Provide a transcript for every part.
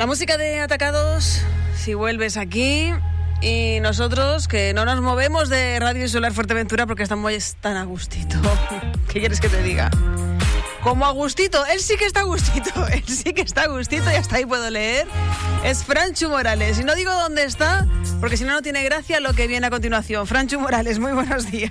La música de Atacados, si vuelves aquí. Y nosotros que no nos movemos de Radio Solar Fuerteventura porque estamos tan a gustito. ¿Qué quieres que te diga? Como Agustito, él sí que está a gustito, él sí que está a gustito y hasta ahí puedo leer. Es Franchu Morales. Y no digo dónde está, porque si no, no tiene gracia lo que viene a continuación. Franchu Morales, muy buenos días.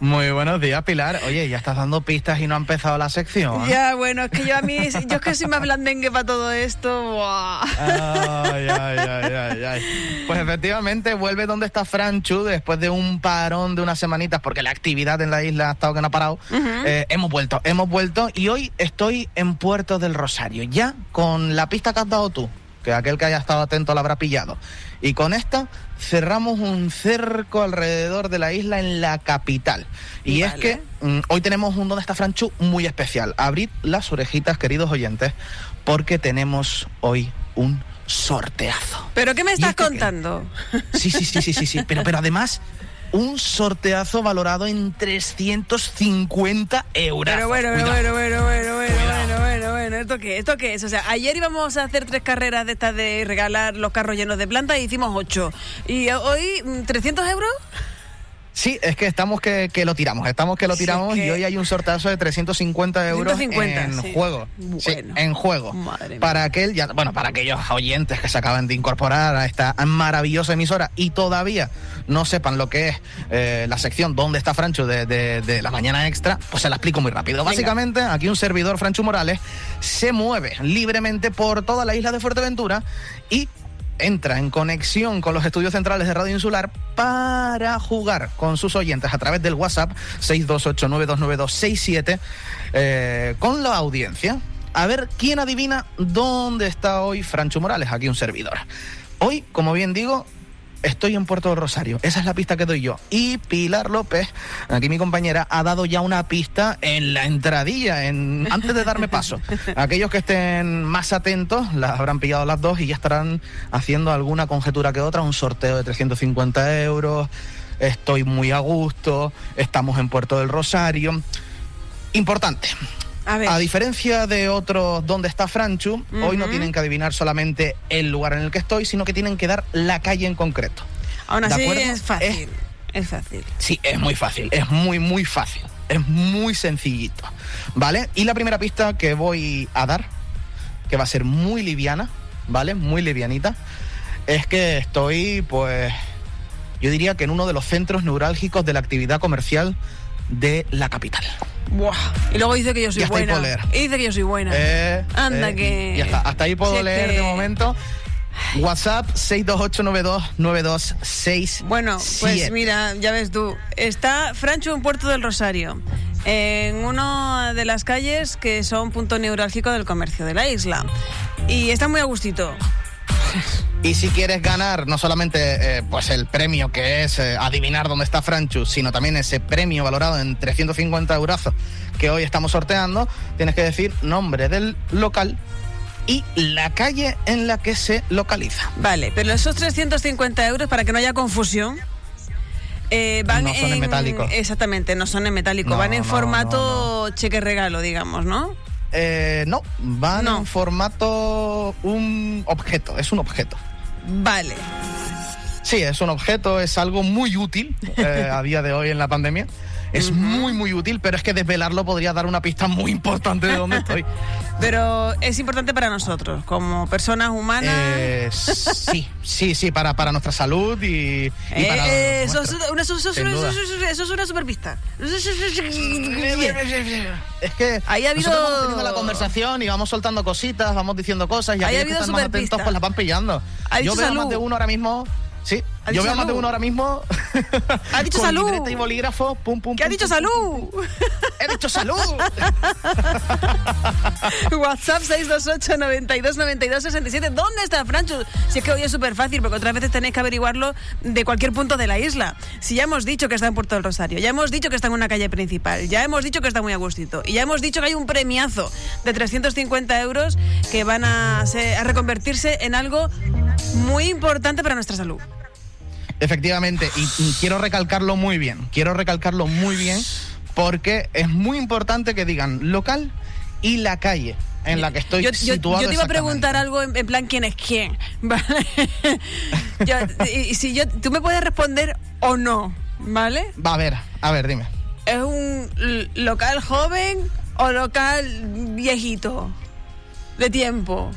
Muy buenos días, Pilar. Oye, ya estás dando pistas y no ha empezado la sección. Ya, bueno, es que yo a mí, yo es que soy más blandengue para todo esto. Ay, ay, ay, ay, Pues efectivamente vuelve donde está Franchu después de un parón de unas semanitas, porque la actividad en la isla ha estado que no ha parado. Eh, hemos vuelto, hemos vuelto y hoy estoy en Puerto del Rosario, ya con la pista que has dado tú que aquel que haya estado atento la habrá pillado. Y con esta cerramos un cerco alrededor de la isla en la capital. Y es que mm, hoy tenemos un Donde está Franchu muy especial. Abrid las orejitas, queridos oyentes, porque tenemos hoy un sorteazo. ¿Pero qué me estás contando? Sí, sí, sí, sí, sí, sí. Pero, pero además un sorteazo valorado en 350 euros. Pero bueno, pero bueno, bueno, bueno, bueno, bueno, bueno, bueno, ¿esto qué? ¿Esto qué es? O sea, ayer íbamos a hacer tres carreras de estas de regalar los carros llenos de plantas y hicimos ocho. ¿Y hoy mm, 300 euros? Sí, es que estamos que, lo tiramos, estamos que lo tiramos y hoy hay un sortazo de 350 euros en juego. Sí, en juego. para aquel, ya, bueno, para aquellos oyentes que se acaban de incorporar a esta maravillosa emisora y todavía no sepan lo que es eh, la sección ¿Dónde está Francho? De, la mañana extra, pues se la explico muy rápido. Básicamente, aquí un servidor, Francho Morales, se mueve libremente por toda la isla de Fuerteventura y entra en conexión con los estudios centrales de Radio Insular para jugar con sus oyentes a través del WhatsApp 628929267 eh, con la audiencia. A ver quién adivina dónde está hoy Francho Morales, aquí un servidor. Hoy, como bien digo, Estoy en Puerto del Rosario. Esa es la pista que doy yo. Y Pilar López, aquí mi compañera, ha dado ya una pista en la entradilla, en, antes de darme paso. Aquellos que estén más atentos las habrán pillado las dos y ya estarán haciendo alguna conjetura que otra, un sorteo de 350 euros. Estoy muy a gusto. Estamos en Puerto del Rosario. Importante. A, diferencia de otros donde está Franchu, hoy no tienen que adivinar solamente el lugar en el que estoy, sino que tienen que dar la calle en concreto. Aún así es fácil. Es, fácil. Sí, es muy fácil. Es muy, muy fácil. Es muy sencillito. ¿Vale? Y la primera pista que voy a dar, que va a ser muy liviana, ¿vale? Muy livianita, es que estoy, pues, yo diría que en uno de los centros neurálgicos de la actividad comercial de la capital. Buah. Y luego dice que yo soy buena. Y dice que yo soy buena. Eh, Anda eh, que. Ya está. Hasta ahí puedo leer de momento. WhatsApp 628929266. Bueno, pues mira, ya ves tú. Está Francho en Puerto del Rosario, en una de las calles que son punto neurálgico del comercio de la isla. Y está muy a gustito. Y si quieres ganar no solamente eh, pues el premio que es eh, adivinar dónde está Franchu, sino también ese premio valorado en 350 euros que hoy estamos sorteando, tienes que decir nombre del local y la calle en la que se localiza. Vale, pero esos 350 euros, para que no haya confusión, eh, van no son en, metálico. Exactamente, no son en metálico, van en formato cheque regalo, digamos, ¿no? Eh, no, van en formato un objeto, es un objeto. Vale. Sí, es un objeto, es algo muy útil eh, a día de hoy en la pandemia. Es muy, muy útil, pero es que desvelarlo podría dar una pista muy importante de dónde estoy. Pero es importante para nosotros, como personas humanas. Eh, sí, sí, sí, para, para nuestra salud y, para. eso, es una, eso, es una super pista. Es que Ahí ha habido... vamos teniendo la conversación y vamos soltando cositas, vamos diciendo cosas y aquellos que están más atentos pues las van pillando. Yo veo más de uno ahora mismo Sí, yo veo más de uno ahora mismo. Ha dicho salud. y bolígrafo, pum, pum. ¿Qué ha dicho salud? He dicho salud. WhatsApp 628 92 92 67. ¿Dónde está Francho? Si es que hoy es súper fácil, porque otras veces tenéis que averiguarlo de cualquier punto de la isla. Si ya hemos dicho que está en Puerto del Rosario, ya hemos dicho que está en una calle principal, ya hemos dicho que está muy a gustito, y ya hemos dicho que hay un premiazo de 350 euros que van a, a reconvertirse en algo muy importante para nuestra salud. Efectivamente, y, quiero recalcarlo muy bien, quiero recalcarlo muy bien porque es muy importante que digan local y la calle en la que estoy yo, yo- situado. yo te iba a preguntar algo en, en plan quién es quién. ¿vale? Yo- y, si yo, tú me puedes responder o no, ¿vale? Va, a ver, a ver, dime. ¿Es un local joven o local viejito? De tiempo.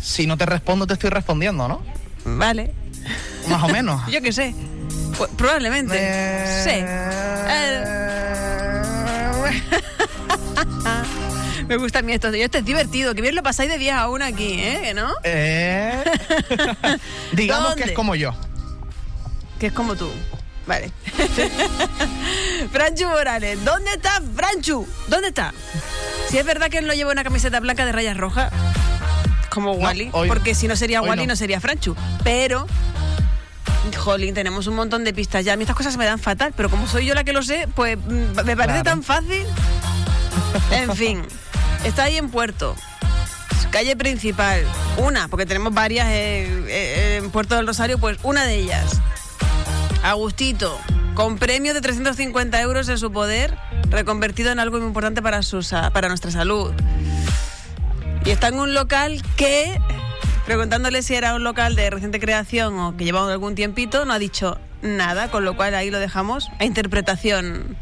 Si no te respondo, te estoy respondiendo, ¿no? Vale. Más o menos. Yo qué sé. Probablemente. Eh, Sí. Me gusta a mí esto. Esto es divertido. Que bien lo pasáis de 10 a 1 aquí, ¿eh? ¿No? Eh, digamos que es como yo. Que es como tú. Vale. Franchu Morales. ¿Dónde está Franchu? ¿Dónde está? Si es verdad que él no lleva una camiseta blanca de rayas rojas, como Wally, porque si no sería Wally, no. no. sería Franchu. Pero, jolín, tenemos un montón de pistas ya. A mí estas cosas me dan fatal, pero como soy yo la que lo sé, pues mm, me parece Claro. tan fácil. En fin, está ahí en Puerto. Calle principal, una, porque tenemos varias en, en Puerto del Rosario, pues una de ellas. Agustito, con premio de 350 euros en su poder, reconvertido en algo muy importante para, su, para nuestra salud. Y está en un local que, preguntándole si era un local de reciente creación o que llevaba algún tiempito, no ha dicho nada, con lo cual ahí lo dejamos a interpretación.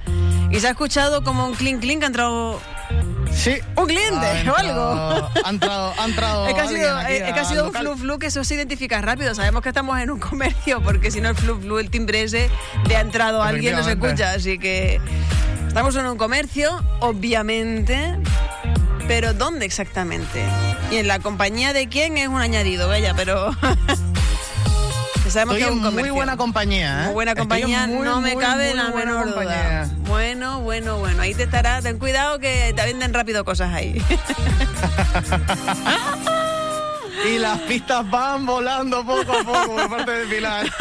Y se ha escuchado como un clink clink, ha entrado Sí. un cliente Ha o algo. Ha entrado, ha entrado Es que ha sido, aquí es que ha al sido un flu flu que eso se identifica rápido. Sabemos que estamos en un comercio porque si no el flu flu, el timbre ese de ha entrado alguien no se escucha. Así que estamos en un comercio, obviamente. Pero ¿dónde exactamente? Y en la compañía de quién es un añadido, vaya, pero sabemos Estoy que es un en muy comercio. buena compañía, ¿eh? Muy buena compañía, muy, no me muy, cabe muy la menor compañía. duda. Bueno, bueno, bueno. Ahí te estará. Ten cuidado que te venden rápido cosas ahí. Y las pistas van volando poco a poco por parte de Pilar.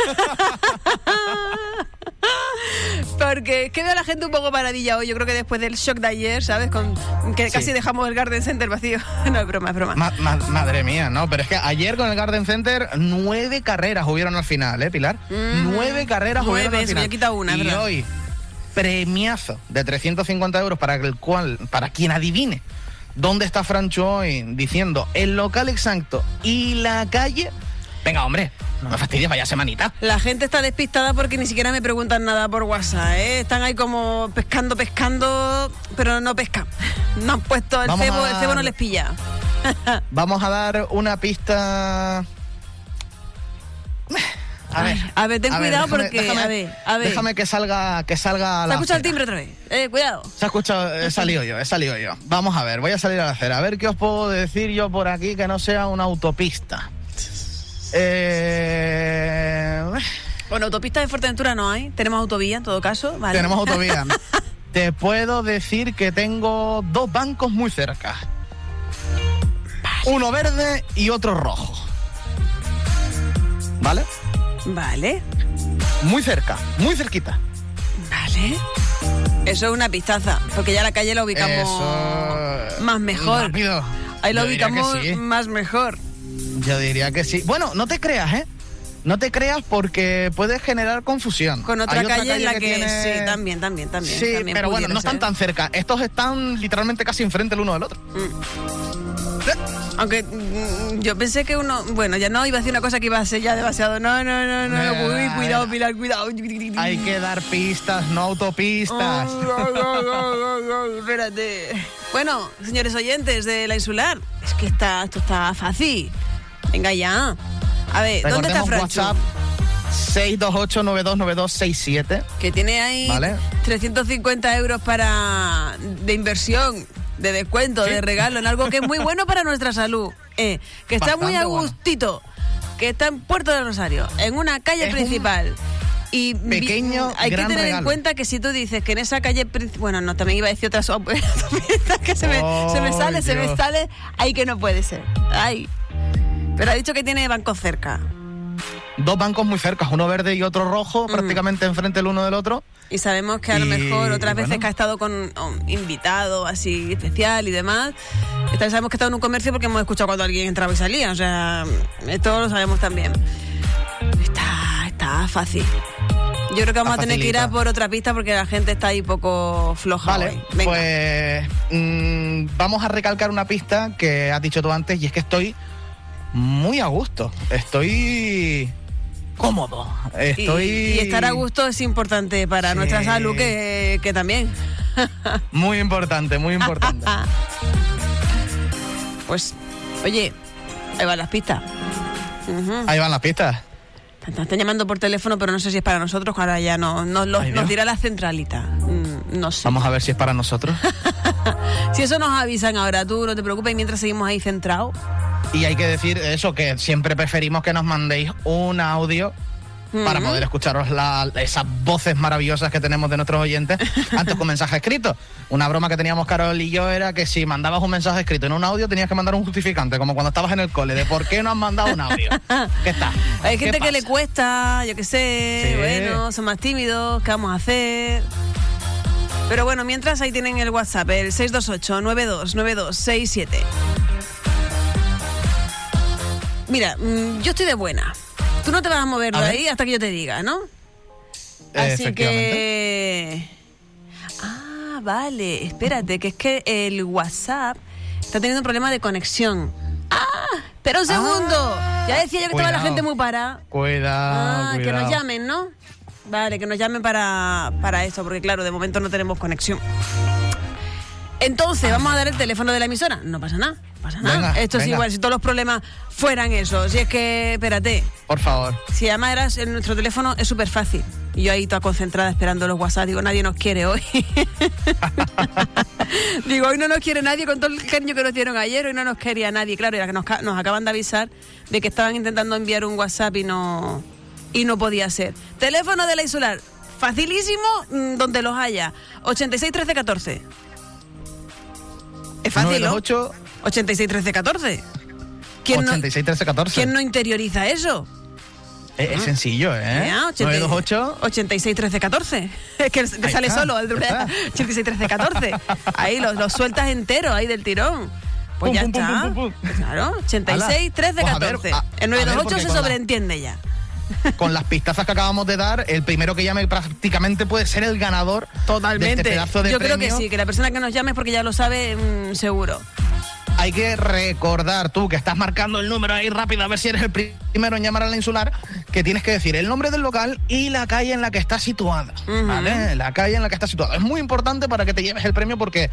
Porque es que veo a la gente un poco paradilla hoy. Yo creo que después del shock de ayer, ¿sabes? Con que Sí. casi dejamos el Garden Center vacío. No, es broma, es broma. Ma- ma- madre mía, ¿no? Pero es que ayer con el Garden Center nueve carreras hubieron al final, ¿eh, Pilar? Mm, nueve carreras nueve, hubieron al me final. ha quitado una, y ¿verdad? hoy, premiazo de 350 euros para el cual, para quien adivine dónde está Francho hoy, diciendo el local exacto y la calle. Venga, hombre, no me fastidies, vaya semanita. La gente está despistada porque ni siquiera me preguntan nada por WhatsApp, ¿eh? Están ahí como pescando, pescando, pero no pescan. No han puesto el Vamos cebo, a- el cebo no les pilla. Vamos a dar una pista. A ver, a ver, ten cuidado déjame- porque, déjame- a ver, a ver. Déjame que salga, que salga ¿Se la ha escuchado el timbre otra vez? Eh, cuidado. Se ha escuchado, he salido yo, he salido yo. Vamos a ver, voy a salir a la acera. A ver qué os puedo decir yo por aquí que no sea una autopista. Eh, Bueno, autopista de Fuerteventura no hay. Tenemos autovía en todo caso. Vale. tenemos autovía. Te puedo decir que tengo dos bancos muy cerca. Uno verde y otro rojo. ¿Vale? Vale, Muy cerca, muy cerquita. vale. Eso es una pistaza, porque ya la calle la ubicamos Eso. más mejor. Rápido. Ahí la Yo ubicamos sí. más mejor. Yo diría que sí. Bueno, no te creas, ¿eh? No te creas porque puedes generar confusión. Con otra, Hay calle, en la que, tiene- sí, también, también, también. Sí, también pero bueno, no están tan cerca. Estos están literalmente casi enfrente el uno del otro. Aunque mm, yo pensé que uno, bueno, ya no iba a decir una cosa que iba a ser ya demasiado. No, no, no, no. Eh, Uy, cuidado, Pilar, cuidado. Hay que dar pistas, no autopistas. Espérate. Bueno, señores oyentes de la insular, es que está, esto está fácil. Venga ya. A ver, ¿dónde está Francho? WhatsApp 628929267. Que tiene ahí Vale. 350 euros para de inversión, de descuento, Sí. de regalo, en algo que es muy bueno para nuestra salud. Eh, que está muy a bueno. gustito. Que está en Puerto del Rosario, en una calle Es un principal. Y pequeño, hay que tener en cuenta que si tú dices que en esa calle principal, bueno, no, también iba a decir otras que se me, se me sale, se me sale, ahí que no puede ser. Ay. Pero ha dicho que tiene bancos cerca. Dos bancos muy cerca, uno verde y otro rojo, Mm. prácticamente enfrente el uno del otro. Y sabemos que a lo mejor otras veces bueno. que ha estado con un invitado así especial y demás, sabemos que ha estado en un comercio porque hemos escuchado cuando alguien entraba y salía. O sea, esto lo sabemos también. Está, está fácil. Yo creo que vamos a, tener que ir a por otra pista porque la gente está ahí poco floja. Vale. Venga. pues mm, vamos a recalcar una pista que has dicho tú antes y es que estoy muy a gusto. Estoy cómodo. Estoy Y, estar a gusto es importante para Sí. nuestra salud, que, que también. Muy importante, muy importante. Pues, oye, ahí van las pistas. Ahí van las pistas. Te están llamando por teléfono, pero no sé si es para nosotros, ahora ya no, no- lo- Ay, nos dirá la centralita. Mm, No sé. Vamos a ver si es para nosotros. Si eso nos avisan ahora, tú no te preocupes, mientras seguimos ahí centrados. Y hay que decir eso, que siempre preferimos que nos mandéis un audio para poder escucharos la- esas voces maravillosas que tenemos de nuestros oyentes antes con mensaje escrito. Una broma que teníamos Carol y yo era que si mandabas un mensaje escrito en un audio tenías que mandar un justificante, como cuando estabas en el cole, de por qué no has mandado un audio. ¿Qué está? Hay ¿Qué gente que le cuesta, yo qué sé, Sí. bueno, son más tímidos, ¿qué vamos a hacer? Pero bueno, mientras ahí tienen el WhatsApp, el 628-929267. Mira, mm, yo estoy de buena. Tú no te vas a mover de ahí hasta que yo te diga, ¿no? Así Efectivamente. que... Ah, vale, espérate, que es que el WhatsApp está teniendo un problema de conexión. ¡Ah! Espera un segundo. ya decía yo que estaba la Cuidado. gente muy parada. Cuidado, Ah, que cuidado. nos llamen, ¿no? Vale, que nos llamen para, para esto, porque claro, de momento no tenemos conexión. Entonces, ¿vamos a dar el teléfono de la emisora? No pasa nada, no pasa nada. Venga, Esto es igual, si todos los problemas fueran eso. Si es que, espérate, Por favor. si además eras en nuestro teléfono es súper fácil. Y yo ahí toda concentrada esperando los WhatsApp, digo, nadie nos quiere hoy. digo, hoy no nos quiere nadie con todo el cariño que nos dieron ayer, hoy no nos quería nadie. Claro, era que nos, nos acaban de avisar de que estaban intentando enviar un WhatsApp y no, y no podía ser. Teléfono de la insular, facilísimo, mm, donde los haya. 86 13 14. Es fácil, ¿no? 928 86 13 14. ¿Quién no, 86 13 14. ¿Quién no interioriza eso? Es, es sencillo, ¿eh? Ya, 80 928 86 13 14. Es que, Ahí sale está, solo el ya está. 86 13 14. Ahí los, los sueltas enteros, ahí del tirón. Pues Pum, ya pum, está. pum. Claro, 86 Ala, 13 pues a ver, 14. a- el a ver, 928 porque se la- sobreentiende ya. Con las pistazas que acabamos de dar, el primero que llame prácticamente puede ser el ganador Totalmente. de este pedazo de Yo creo que premio. sí, que la persona que nos llame es porque ya lo sabe mm, seguro. Hay que recordar tú que estás marcando el número ahí rápido a ver si eres el pri- primero en llamar a la insular, que tienes que decir el nombre del local y la calle en la que está situada. ¿Vale? La calle en la que está situada. Es muy importante para que te lleves el premio porque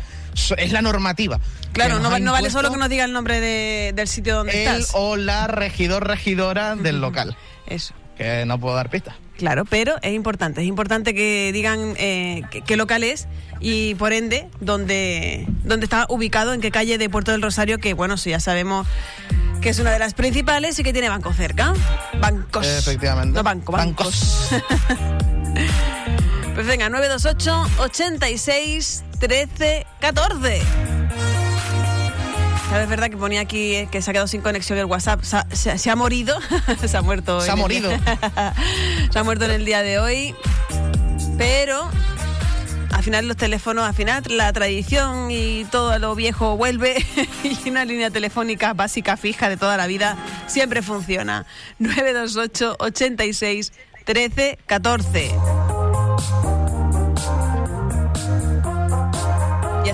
es la normativa. Claro, no, vale solo que nos diga el nombre de- del sitio donde el estás. o la regidor regidora del local. Eso. Que no puedo dar pistas. Claro, pero es importante, es importante que digan eh, qué, local es y por ende dónde, dónde está ubicado, en qué calle de Puerto del Rosario, que bueno, eso ya sabemos que es una de las principales y que tiene banco cerca. Bancos. Efectivamente. No banco, bancos. Pues venga, 928 86 13 14. ¿Sabes verdad que ponía aquí que se ha quedado sin conexión el WhatsApp? Se ha, se ha- se ha morido. se ha muerto. Se ha morido. se ha muerto en el día de hoy. Pero al final los teléfonos, al final la tradición y todo lo viejo vuelve y una línea telefónica básica fija de toda la vida siempre funciona. 928 86 13 14.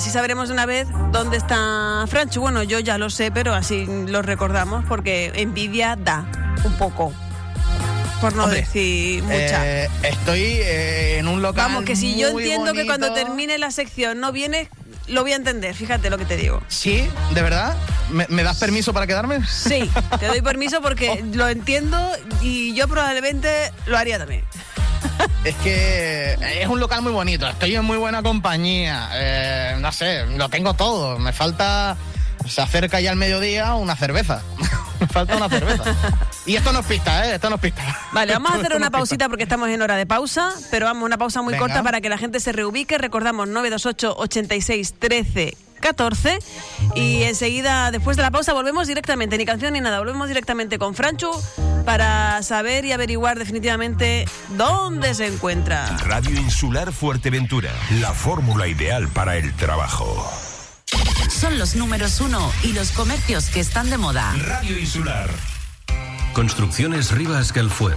Así sabremos de una vez dónde está Franchu. Bueno, yo ya lo sé, pero así lo recordamos porque envidia da un poco. Por no Hombre, decir mucha. Eh, estoy eh, en un local. Vamos, que si yo muy entiendo que cuando bonito. termine la sección no vienes, lo voy a entender. Fíjate lo que te digo. Sí, de verdad. ¿Me, me das permiso para quedarme? Sí, te doy permiso porque lo entiendo y yo probablemente lo haría también. Es que es un local muy bonito, estoy en muy buena compañía, eh, no sé, lo tengo todo, me falta, se acerca ya el mediodía una cerveza, me falta una cerveza. Y esto no es pista, ¿eh? Esto no es pista. Vale, vamos a hacer una pausita porque estamos en hora de pausa, pero vamos, una pausa muy Venga. corta para que la gente se reubique. Recordamos 928 86 13 14 y enseguida, después de la pausa, volvemos directamente, ni canción ni nada, volvemos directamente con Franchu para saber y averiguar definitivamente dónde se encuentra. Radio Insular Fuerteventura, la fórmula ideal para el trabajo. Son los números uno y los comercios que están de moda. Radio Insular. Construcciones Rivas Galfuer.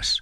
us.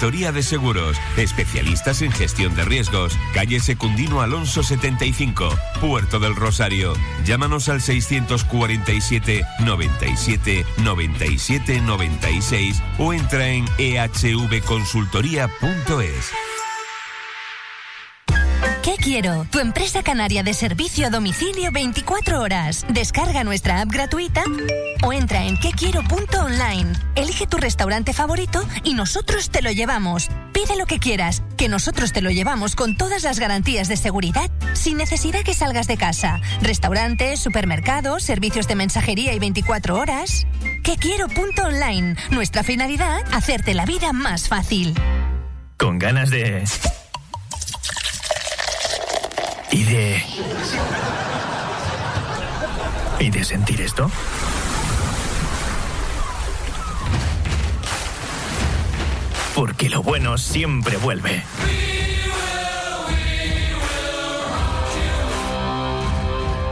de Seguros, especialistas en gestión de riesgos. Calle Secundino Alonso 75, Puerto del Rosario. Llámanos al 647 97 97 96 o entra en ehvconsultoría.es. ¿Qué quiero? Tu empresa canaria de servicio a domicilio 24 horas. Descarga nuestra app gratuita o entra en quequiero.online. Elige tu restaurante favorito y nosotros te lo llevamos. Pide lo que quieras, que nosotros te lo llevamos con todas las garantías de seguridad, sin necesidad que salgas de casa. Restaurantes, supermercados, servicios de mensajería y 24 horas. Quequiero.online. Nuestra finalidad, hacerte la vida más fácil. Con ganas de. Y de. ¿Y de sentir esto? Porque lo bueno siempre vuelve.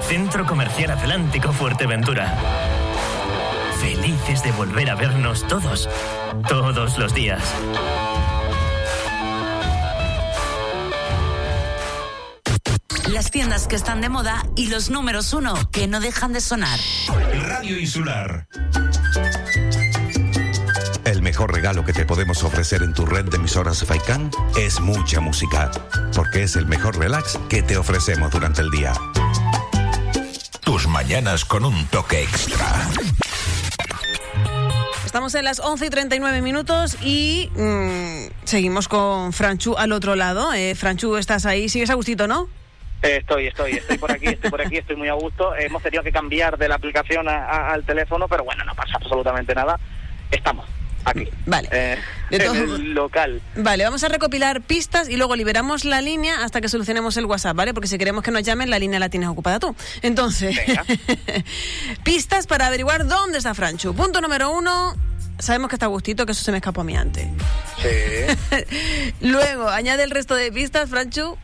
Centro Comercial Atlántico Fuerteventura. Felices de volver a vernos todos, todos los días. Las tiendas que están de moda y los números uno que no dejan de sonar. Radio Insular. El mejor regalo que te podemos ofrecer en tu red de emisoras Faikan es mucha música, porque es el mejor relax que te ofrecemos durante el día. Tus mañanas con un toque extra. Estamos en las 11 y 39 minutos y mm, seguimos con Franchu al otro lado. Eh, Franchu, estás ahí, sigues a gustito, ¿no? Estoy, estoy, estoy por aquí, estoy por aquí, estoy muy a gusto. Hemos tenido que cambiar de la aplicación a- a- al teléfono, pero bueno, no pasa absolutamente nada. Estamos aquí. Vale. Eh, De en el local. Vale, vamos a recopilar pistas y luego liberamos la línea hasta que solucionemos el WhatsApp, ¿vale? Porque si queremos que nos llamen, la línea la tienes ocupada tú. Entonces, pistas para averiguar dónde está Franchu. Punto número uno, sabemos que está a gustito, que eso se me escapó a mí antes. Sí. Luego, añade el resto de pistas, Franchu.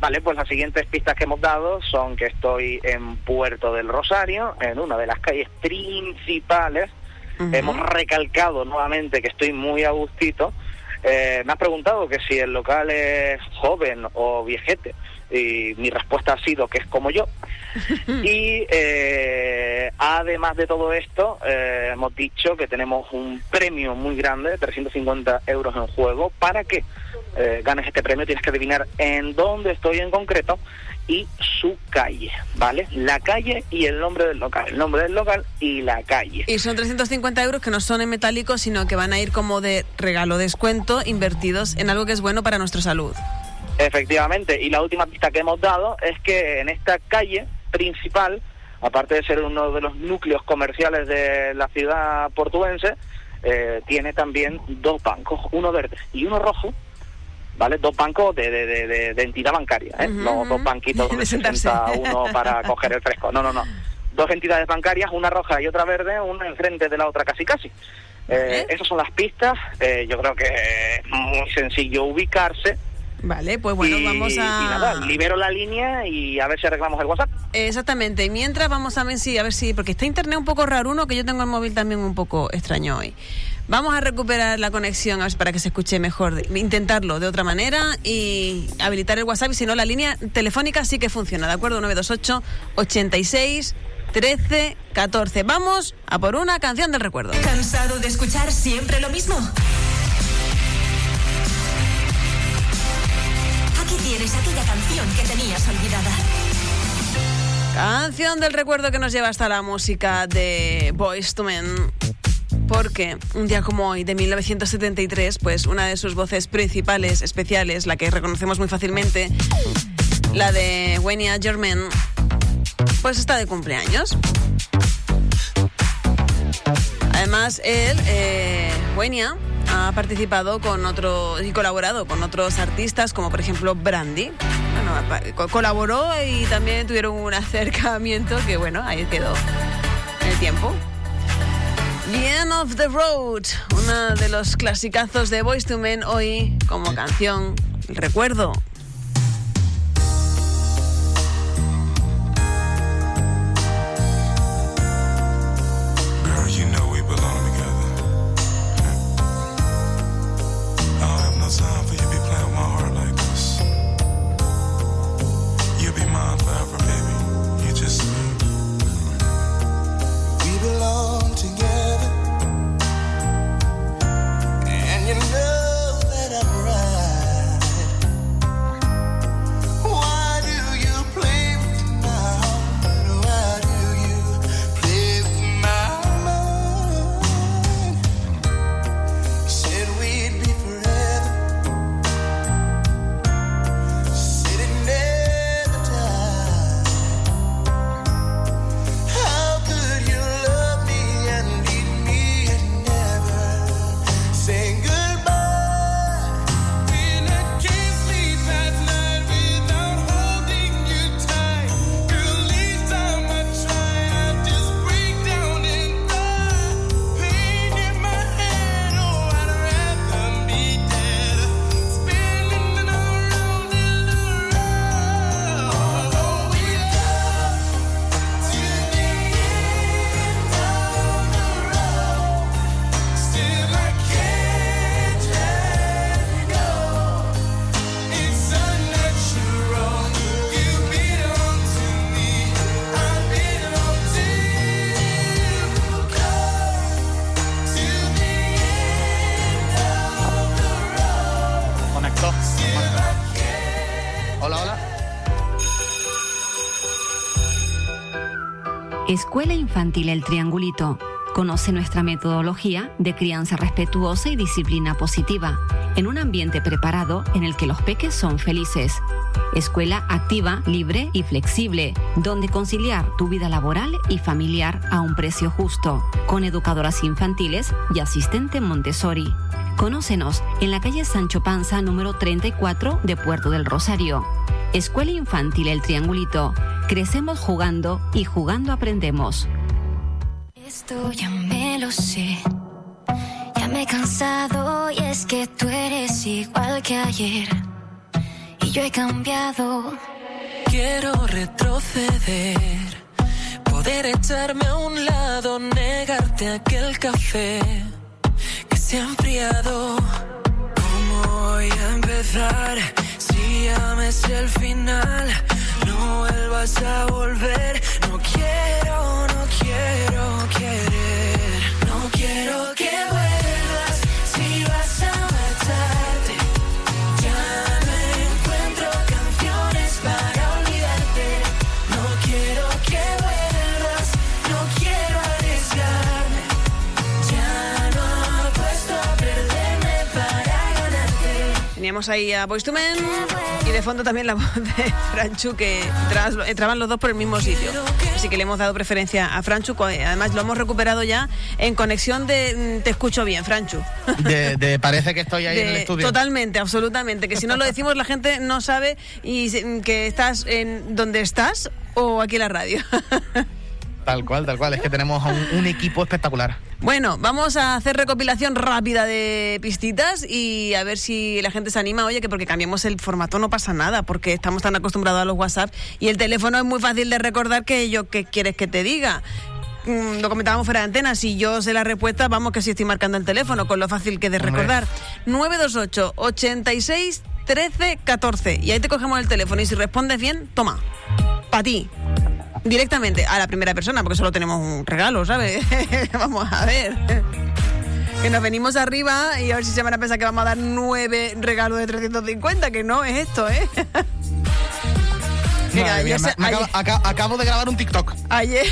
Vale, pues las siguientes pistas que hemos dado son que estoy en Puerto del Rosario, en una de las calles principales. Hemos recalcado nuevamente que estoy muy a gustito. Eh, me has preguntado que si el local es joven o viejete y mi respuesta ha sido que es como yo. Y eh, además de todo esto, eh, hemos dicho que tenemos un premio muy grande, 350 euros en juego. Para que eh, ganes este premio tienes que adivinar en dónde estoy en concreto y su calle, ¿vale? La calle y el nombre del local, el nombre del local y la calle. Y son 350 euros que no son en metálico, sino que van a ir como de regalo descuento invertidos en algo que es bueno para nuestra salud. Efectivamente, y la última pista que hemos dado es que en esta calle principal, aparte de ser uno de los núcleos comerciales de la ciudad portuense, eh, tiene también dos bancos, uno verde y uno rojo, ¿vale? Dos bancos de, de, de, de entidad bancaria, ¿eh? No dos banquitos donde se sienta uno para coger el fresco. No, no, no. Dos entidades bancarias, una roja y otra verde, una enfrente de la otra casi casi. Eh, esas son las pistas. Eh, yo creo que es muy sencillo ubicarse. Vale, pues bueno, y, vamos a... y nada, libero la línea y a ver si arreglamos el WhatsApp. Exactamente. Y mientras vamos a ver si, a ver si, porque está internet un poco raro uno, que yo tengo el móvil también un poco extraño hoy. Vamos a recuperar la conexión a ver, para que se escuche mejor, intentarlo de otra manera y habilitar el WhatsApp. Y si no, la línea telefónica sí que funciona, ¿de acuerdo? 928 86 13 14. Vamos a por una canción del recuerdo. ¿Cansado de escuchar siempre lo mismo? Tienes aquella canción que tenías olvidada. Canción del recuerdo que nos lleva hasta la música de Boys to Men. Porque un día como hoy, de 1973, pues una de sus voces principales, especiales, la que reconocemos muy fácilmente, la de Wenia Germain, pues está de cumpleaños. Además, él, eh, Wenia, ha participado con otros y colaborado con otros artistas, como por ejemplo Brandy. Bueno, co- colaboró y también tuvieron un acercamiento que, bueno, ahí quedó el tiempo. The End of the Road, uno de los clasicazos de Boys to Men hoy como canción, el recuerdo. Escuela Infantil El Triangulito. Conoce nuestra metodología de crianza respetuosa y disciplina positiva, en un ambiente preparado en el que los peques son felices. Escuela activa, libre y flexible, donde conciliar tu vida laboral y familiar a un precio justo, con educadoras infantiles y asistente Montessori. Conócenos en la calle Sancho Panza número 34 de Puerto del Rosario. Escuela Infantil El Triangulito. Crecemos jugando y jugando aprendemos. Esto ya me lo sé. Ya me he cansado y es que tú eres igual que ayer. Y yo he cambiado. Quiero retroceder, poder echarme a un lado, negarte aquel café que se ha enfriado. ¿Cómo voy a empezar si ya me sé el final? No vuelvas a volver, no quiero, no quiero querer, no quiero que vuelvas si vas a marcharte. Teníamos ahí a Boys to Men y de fondo también la voz de Franchu, que entras- entraban los dos por el mismo sitio. Así que le hemos dado preferencia a Franchu. Además, lo hemos recuperado ya en conexión de mm, Te escucho bien, Franchu. De, de- parece que estoy ahí en el De- estudio. Totalmente, absolutamente. Que si no lo decimos, la gente no sabe y se- que estás en donde estás o aquí en la radio. Tal cual, tal cual. Es que tenemos un, un equipo espectacular. Bueno, vamos a hacer recopilación rápida de pistitas y a ver si la gente se anima. Oye, que porque cambiamos el formato no pasa nada, porque estamos tan acostumbrados a los WhatsApp y el teléfono es muy fácil de recordar que yo qué quieres que te diga. Mm, Lo comentábamos fuera de antena, si yo sé la respuesta, vamos que si estoy marcando el teléfono, con lo fácil que de recordar. 928 86 13 14 y ahí te cogemos el teléfono y si respondes bien, toma, para ti. Directamente a la primera persona, porque solo tenemos un regalo, ¿sabes? vamos a ver. Que nos venimos arriba y a ver si se van a pensar que vamos a dar nueve regalos de 350, que no es esto, ¿eh? Venga, Madre mía, yo me- sé- me ayer- acabo, aca- acabo de grabar un TikTok. Ayer,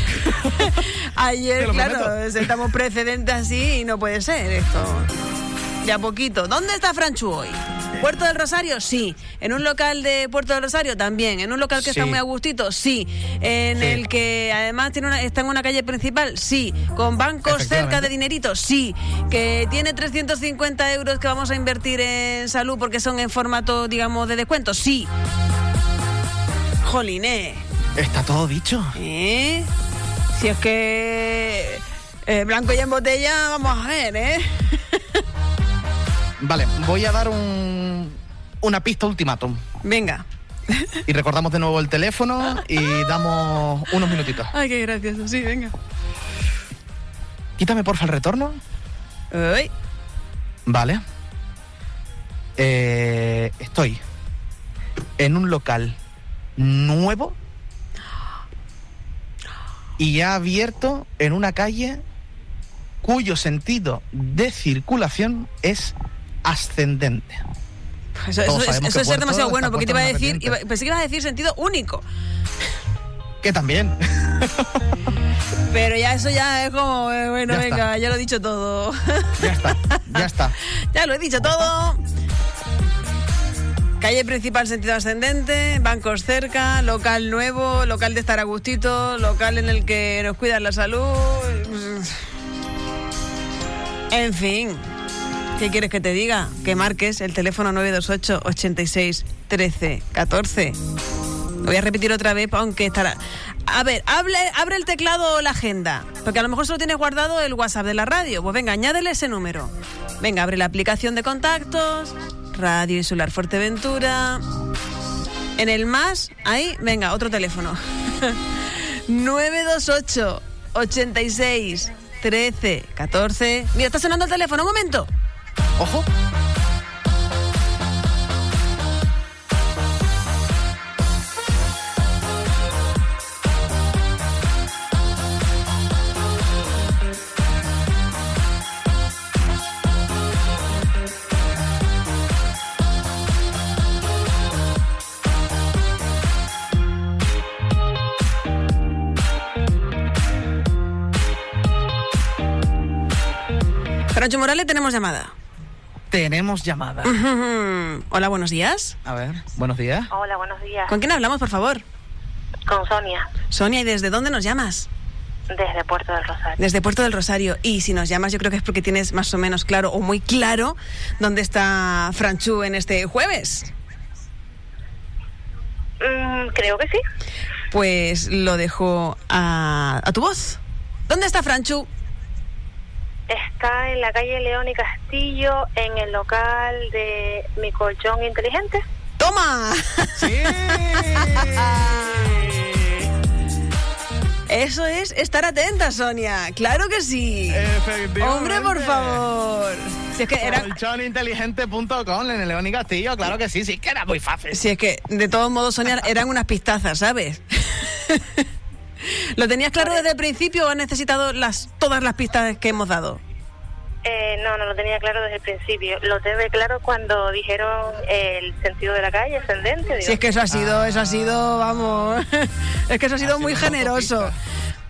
ayer claro, sentamos precedentes así y no puede ser esto. Ya poquito. ¿Dónde está Franchu hoy? ¿Puerto del Rosario? Sí. ¿En un local de Puerto del Rosario? También. ¿En un local que está muy a gustito? Sí. ¿En Sí. el que además tiene una, está en una calle principal? Sí. ¿Con bancos cerca de dinerito? Sí. ¿Que tiene 350 euros que vamos a invertir en salud porque son en formato, digamos, de descuento? Sí. Joliné. Está todo dicho. ¿Eh? Si es que eh, blanco y en botella, vamos a ver, ¿eh? Vale, voy a dar un, una pista ultimátum. Venga. Y recordamos de nuevo el teléfono y damos unos minutitos. Ay, qué gracioso, sí, venga. Quítame porfa el retorno. Uy. Vale. Eh, estoy en un local nuevo y ya abierto en una calle cuyo sentido de circulación es ascendente. Eso, Todos eso- es ser demasiado bueno, porque te iba a decir, iba- pensé que ibas a decir sentido único. Que también. Pero ya eso ya es como, eh, bueno, Ya venga, está. ya lo he dicho todo. Ya está, ya está. ya lo he dicho todo. Calle principal sentido ascendente, bancos cerca, local nuevo, local de estar a gustito, local en el que nos cuidan la salud. En fin, ¿qué quieres que te diga? Que marques el teléfono 928 86 13 14. Lo voy a repetir otra vez, aunque estará. A ver, abre el teclado o la agenda, porque a lo mejor solo tienes guardado el WhatsApp de la radio. Pues venga, añádele ese número. Venga, abre la aplicación de contactos, Radio Insular Fuerteventura. En el más, ahí, venga, otro teléfono. 928 86 13 14. Mira, está sonando el teléfono, un momento. Ojo. Francho Morales, tenemos llamada. Tenemos llamada. Hola, buenos días. A ver, buenos días. Hola, buenos días. ¿Con quién hablamos, por favor? Con Sonia, Sonia, ¿y desde dónde nos llamas? desde Puerto del Rosario. Desde Puerto del Rosario. Y si nos llamas, yo creo que es porque tienes más o menos claro o muy claro dónde está Franchu en este jueves. Mm, creo que sí. Pues lo dejo a, a tu voz. ¿Dónde está Franchu? Está en la calle León y Castillo, en el local de Mi Colchón Inteligente. ¡Toma! Eso es estar atenta, Sonia. Claro que sí. Hombre, por favor. Si es que era, Colchoninteligente.com en el León y Castillo, claro que sí, sí, que era muy fácil. si es que de todos modos, Sonia, eran unas pistazas, ¿sabes? ¿Lo tenías claro desde el principio o has necesitado las, todas las pistas que hemos dado? Eh, no, no lo tenía claro desde el principio. Lo tuve claro cuando dijeron el sentido de la calle, ascendente. Si es que eso ha sido, eso ha sido, vamos, es que eso ha sido muy generoso.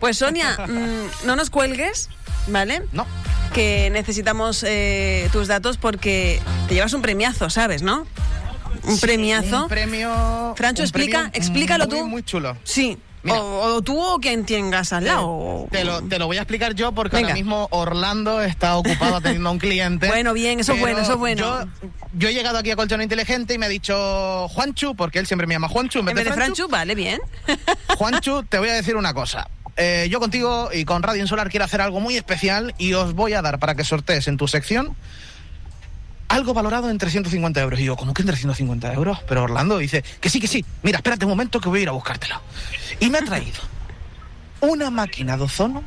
Pues Sonia, mm, no nos cuelgues, ¿vale? No. que necesitamos eh, tus datos porque te llevas un premiazo, ¿sabes, no? Un Sí, premiazo. Un premio. Francho, un explica, premio explícalo muy, tú. Muy chulo. Sí. O, o tú o quien tengas al lado. Te lo, te lo voy a explicar yo porque Venga. ahora mismo Orlando está ocupado atendiendo a un cliente. Bueno, bien, eso es bueno, eso es bueno. Yo, yo he llegado aquí a Colchón Inteligente y me ha dicho Juanchu, porque él siempre me llama Juanchu en vez, En vez de Franchu, vale, bien. Juanchu, te voy a decir una cosa. Eh, yo contigo y con Radio Insular quiero hacer algo muy especial y os voy a dar para que sortees en tu sección algo valorado en 350 euros. Y yo, ¿cómo que en 350 euros? Pero Orlando dice que sí, que sí. Mira, espérate un momento que voy a ir a buscártelo. Y me ha traído una máquina de ozono.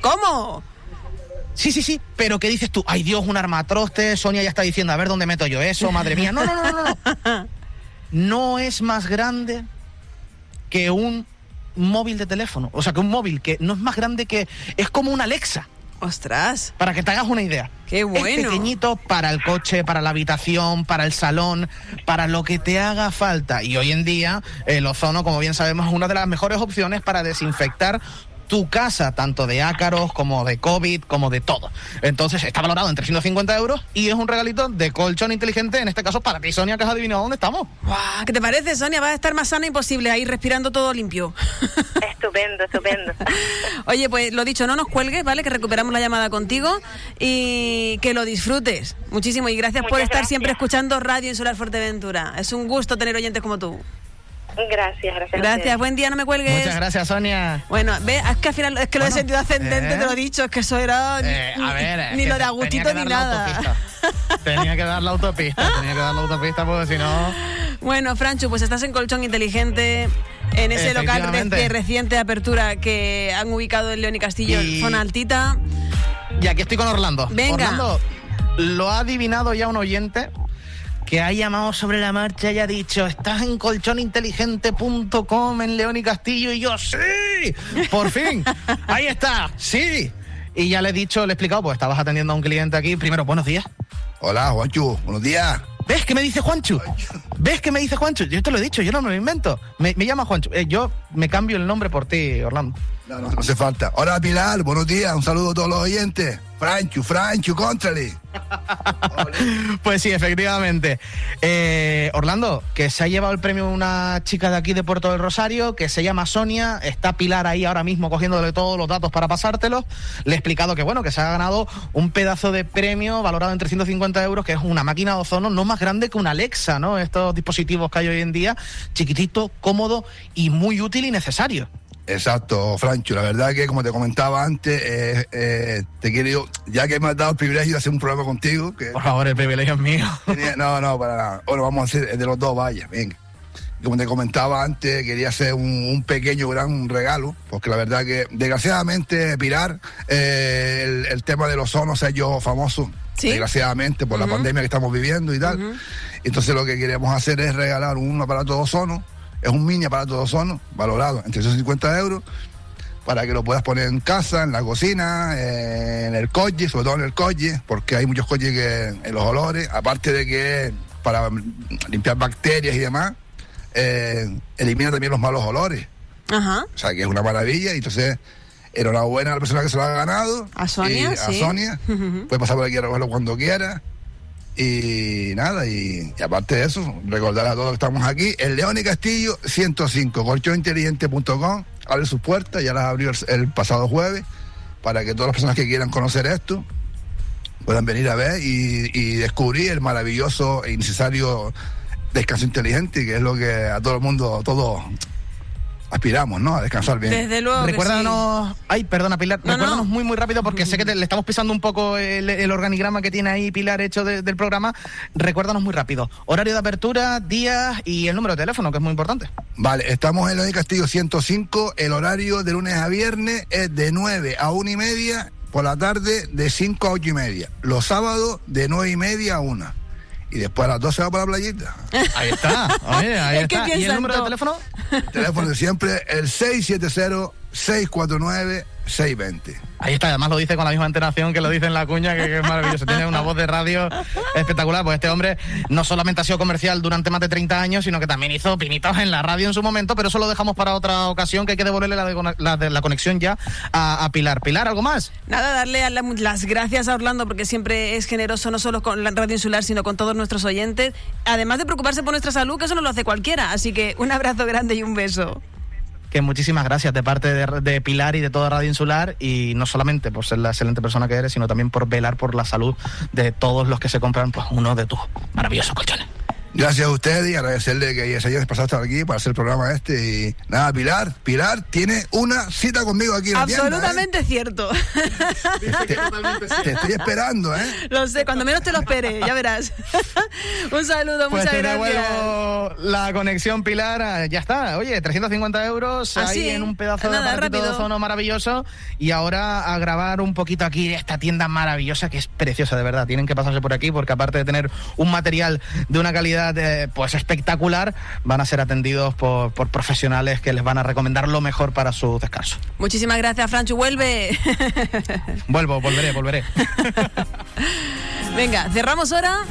¿Cómo? Sí, sí, sí, pero ¿qué dices tú? Ay Dios, un armatroste, Sonia ya está diciendo, a ver dónde meto yo eso, madre mía. No, no, no, no, no. No es más grande que un móvil de teléfono. O sea, que un móvil que no es más grande que... Es como una Alexa. Ostras. Para que te hagas una idea. Qué bueno. Es pequeñito para el coche, para la habitación, para el salón, para lo que te haga falta. Y hoy en día el ozono, como bien sabemos, es una de las mejores opciones para desinfectar tu casa, tanto de ácaros como de COVID, como de todo. Entonces está valorado en 350 euros y es un regalito de colchón inteligente, en este caso para ti, Sonia, que has adivinado dónde estamos. ¿Qué te parece, Sonia? Va a estar más sana imposible ahí respirando todo limpio. Estupendo, estupendo. Oye, pues lo dicho, no nos cuelgues, ¿vale? Que recuperamos la llamada contigo y que lo disfrutes muchísimo. Y gracias por estar gracias. siempre escuchando Radio Insular Fuerteventura. Es un gusto tener oyentes como tú. Gracias, gracias. a Gracias, buen día, no me cuelgues. Muchas gracias, Sonia. Bueno, ve, es que al final es que lo he Bueno, sentido ascendente, eh. te lo he dicho, es que eso era Eh, a ver, ni lo de Agustito tenía ni que dar la nada. autopista. Tenía que dar la autopista, tenía que dar la autopista porque si no... Bueno, Franchu, pues estás en Colchón Inteligente, en ese local de, reciente apertura que han ubicado en León y Castillo, en Y- zona altita. Y aquí estoy con Orlando. Venga. Orlando, lo ha adivinado ya un oyente que ha llamado sobre la marcha y ha dicho, estás en colchoninteligente.com en León y Castillo y yo, sí, por fin, ahí está, sí. Y ya le he dicho, le he explicado, pues estabas atendiendo a un cliente aquí. Primero, buenos días. Hola, Juanchu, buenos días. ¿Ves que me dice Juanchu? ¿Ves que me dice Juanchu? Yo te lo he dicho, yo no me lo invento. Me, me llama Juanchu. Eh, yo me cambio el nombre por ti, Orlando. No, no, no hace falta. Hola, Pilar, buenos días. Un saludo a todos los oyentes. Franchu, Franchu, contrale. Pues sí, efectivamente. Eh, Orlando, que se ha llevado el premio una chica de aquí de Puerto del Rosario, que se llama Sonia, está Pilar ahí ahora mismo cogiéndole todos los datos para pasártelos. Le he explicado que bueno, que se ha ganado un pedazo de premio valorado en 350 euros, que es una máquina de ozono no más grande que una Alexa, ¿no? Estos dispositivos que hay hoy en día, chiquitito, cómodo y muy útil y necesario. Exacto, Franchu. La verdad que, como te comentaba antes, eh, eh, te quiero, ya que me has dado el privilegio de hacer un programa contigo. Que Por favor, el privilegio es mío. no, no, para nada. Bueno, vamos a hacer el de los dos, vaya, venga. Como te comentaba antes, quería hacer un, un pequeño gran regalo, porque la verdad que, desgraciadamente, Pilar, eh, el, el tema de los ozono se ha hecho famoso, Sí. desgraciadamente, por la pandemia que estamos viviendo y tal. Entonces lo que queremos hacer es regalar un aparato de ozono, es un mini aparato de ozono, valorado en 350 euros, para que lo puedas poner en casa, en la cocina, eh, en el coche, sobre todo en el coche, porque hay muchos coches que en los olores, aparte de que para limpiar bacterias y demás, eh, elimina también los malos olores. Ajá. O sea que es una maravilla. Y entonces, enhorabuena a la persona que se lo ha ganado. A Sonia, Y a sí. Sonia. Puede pasar por aquí a recogerlo cuando quiera. Y nada, y, aparte de eso, recordar a todos que estamos aquí. El León y Castillo 105, colchoninteligente.com. Abre sus puertas, ya las abrió el, el pasado jueves, para que todas las personas que quieran conocer esto puedan venir a ver y, y descubrir el maravilloso e necesario descanso inteligente, que es lo que a todo el mundo, todos aspiramos, ¿no? A descansar bien. Desde luego. que Recuérdanos, ay, perdona Pilar, No, recuérdanos no. muy muy rápido porque sé que te- le estamos pisando un poco el, el organigrama que tiene ahí Pilar hecho de- del programa. Recuérdanos muy rápido. Horario de apertura, días y el número de teléfono, que es muy importante. Vale, estamos en León y Castillo 105. El horario de lunes a viernes es de 9 a 1 y media. Por la tarde de 5 a 8 y media. Los sábados de 9 y media a 1. Y después a las 12 va para la playita. Ahí está. Oye, ahí está. ¿Y el piensan número de teléfono? Teléfono de siempre, el 670-649-899. 620. Ahí está, además lo dice con la misma entonación que lo dice en la cuña, que, que es maravilloso. Tiene una voz de radio espectacular. Pues este hombre no solamente ha sido comercial durante más de 30 años, sino que también hizo pinitos en la radio en su momento, pero eso lo dejamos para otra ocasión, que hay que devolverle la, de- la, de- la conexión ya a, a Pilar. Pilar, ¿algo más? Nada, darle a la- las gracias a Orlando porque siempre es generoso no solo con la radio insular, sino con todos nuestros oyentes. Además de preocuparse por nuestra salud, que eso no lo hace cualquiera. Así que un abrazo grande y un beso. Que muchísimas gracias de parte de, Pilar y de toda Radio Insular, y no solamente por ser la excelente persona que eres, sino también por velar por la salud de todos los que se compran pues, uno de tus maravillosos colchones. Gracias a ustedes y agradecerle que se haya desplazado hasta aquí para hacer el programa este. Y nada, Pilar, Pilar tiene una cita conmigo aquí en la tienda, ¿eh? Absolutamente cierto. Te estoy esperando, ¿eh? Lo sé, cuando menos te lo espere, ya verás. un saludo, Pues muchas te gracias. la conexión, Pilar. Ah, Ya está. Oye, 350 euros Así, ahí en un pedazo de nada, de ozono maravilloso. Y ahora a grabar un poquito aquí de esta tienda maravillosa que es preciosa, de verdad. Tienen que pasarse por aquí porque aparte de tener un material de una calidad eh, pues espectacular, van a ser atendidos por, por profesionales que les van a recomendar lo mejor para su descanso. Muchísimas gracias, Franchu. Vuelve. Vuelvo, volveré, volveré. Venga, cerramos hora,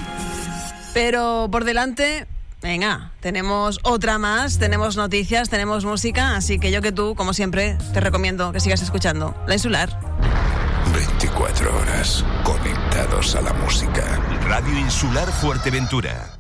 pero por delante, venga, tenemos otra más, tenemos noticias, tenemos música, así que yo que tú, como siempre, te recomiendo que sigas escuchando La Insular. 24 horas conectados a la música. Radio Insular Fuerteventura.